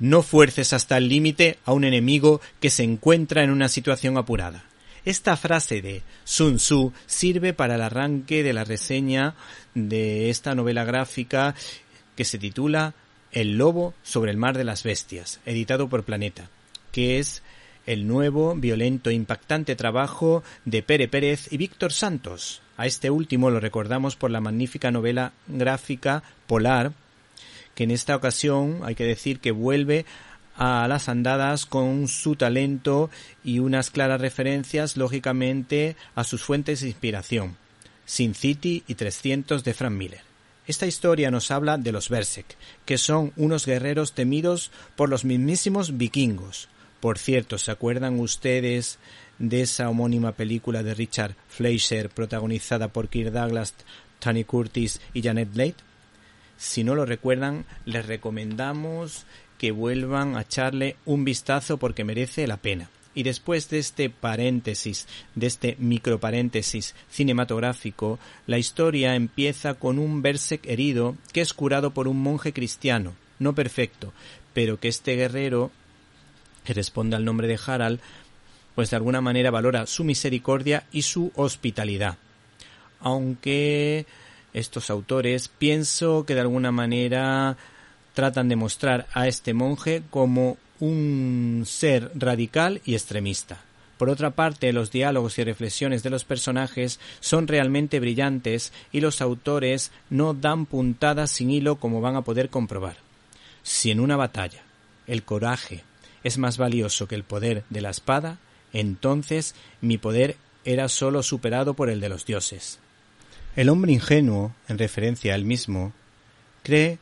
No fuerces hasta el límite a un enemigo que se encuentra en una situación apurada. Esta frase de Sun Tzu sirve para el arranque de la reseña de esta novela gráfica que se titula El lobo sobre el mar de las bestias, editado por Planeta, que es el nuevo, violento e impactante trabajo de Pere Pérez y Víctor Santos. A este último lo recordamos por la magnífica novela gráfica Polar, que en esta ocasión hay que decir que vuelve a las andadas con su talento y unas claras referencias, lógicamente, a sus fuentes de inspiración, Sin City y 300 de Frank Miller. Esta historia nos habla de los Berserk, que son unos guerreros temidos por los mismísimos vikingos. Por cierto, ¿se acuerdan ustedes de esa homónima película de Richard Fleischer protagonizada por Kirk Douglas, Tony Curtis y Janet Leigh? Si no lo recuerdan, les recomendamos que vuelvan a echarle un vistazo porque merece la pena. Y después de este paréntesis, de este microparéntesis cinematográfico, la historia empieza con un Berserk herido que es curado por un monje cristiano, no perfecto, pero que este guerrero, que responde al nombre de Harald, pues de alguna manera valora su misericordia y su hospitalidad. Aunque estos autores pienso que de alguna manera tratan de mostrar a este monje como un ser radical y extremista. Por otra parte, los diálogos y reflexiones de los personajes son realmente brillantes y los autores no dan puntadas sin hilo como van a poder comprobar. Si en una batalla el coraje es más valioso que el poder de la espada, entonces mi poder era sólo superado por el de los dioses. El hombre ingenuo, en referencia a él mismo, cree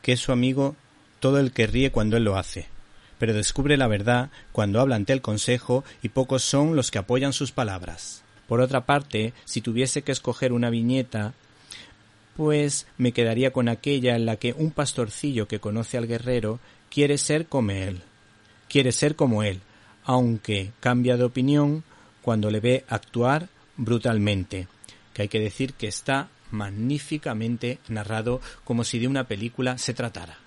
que es su amigo todo el que ríe cuando él lo hace, pero descubre la verdad cuando habla ante el consejo y pocos son los que apoyan sus palabras. Por otra parte, si tuviese que escoger una viñeta, pues me quedaría con aquella en la que un pastorcillo que conoce al guerrero quiere ser como él, quiere ser como él, aunque cambia de opinión cuando le ve actuar brutalmente, que hay que decir que está magníficamente narrado como si de una película se tratara.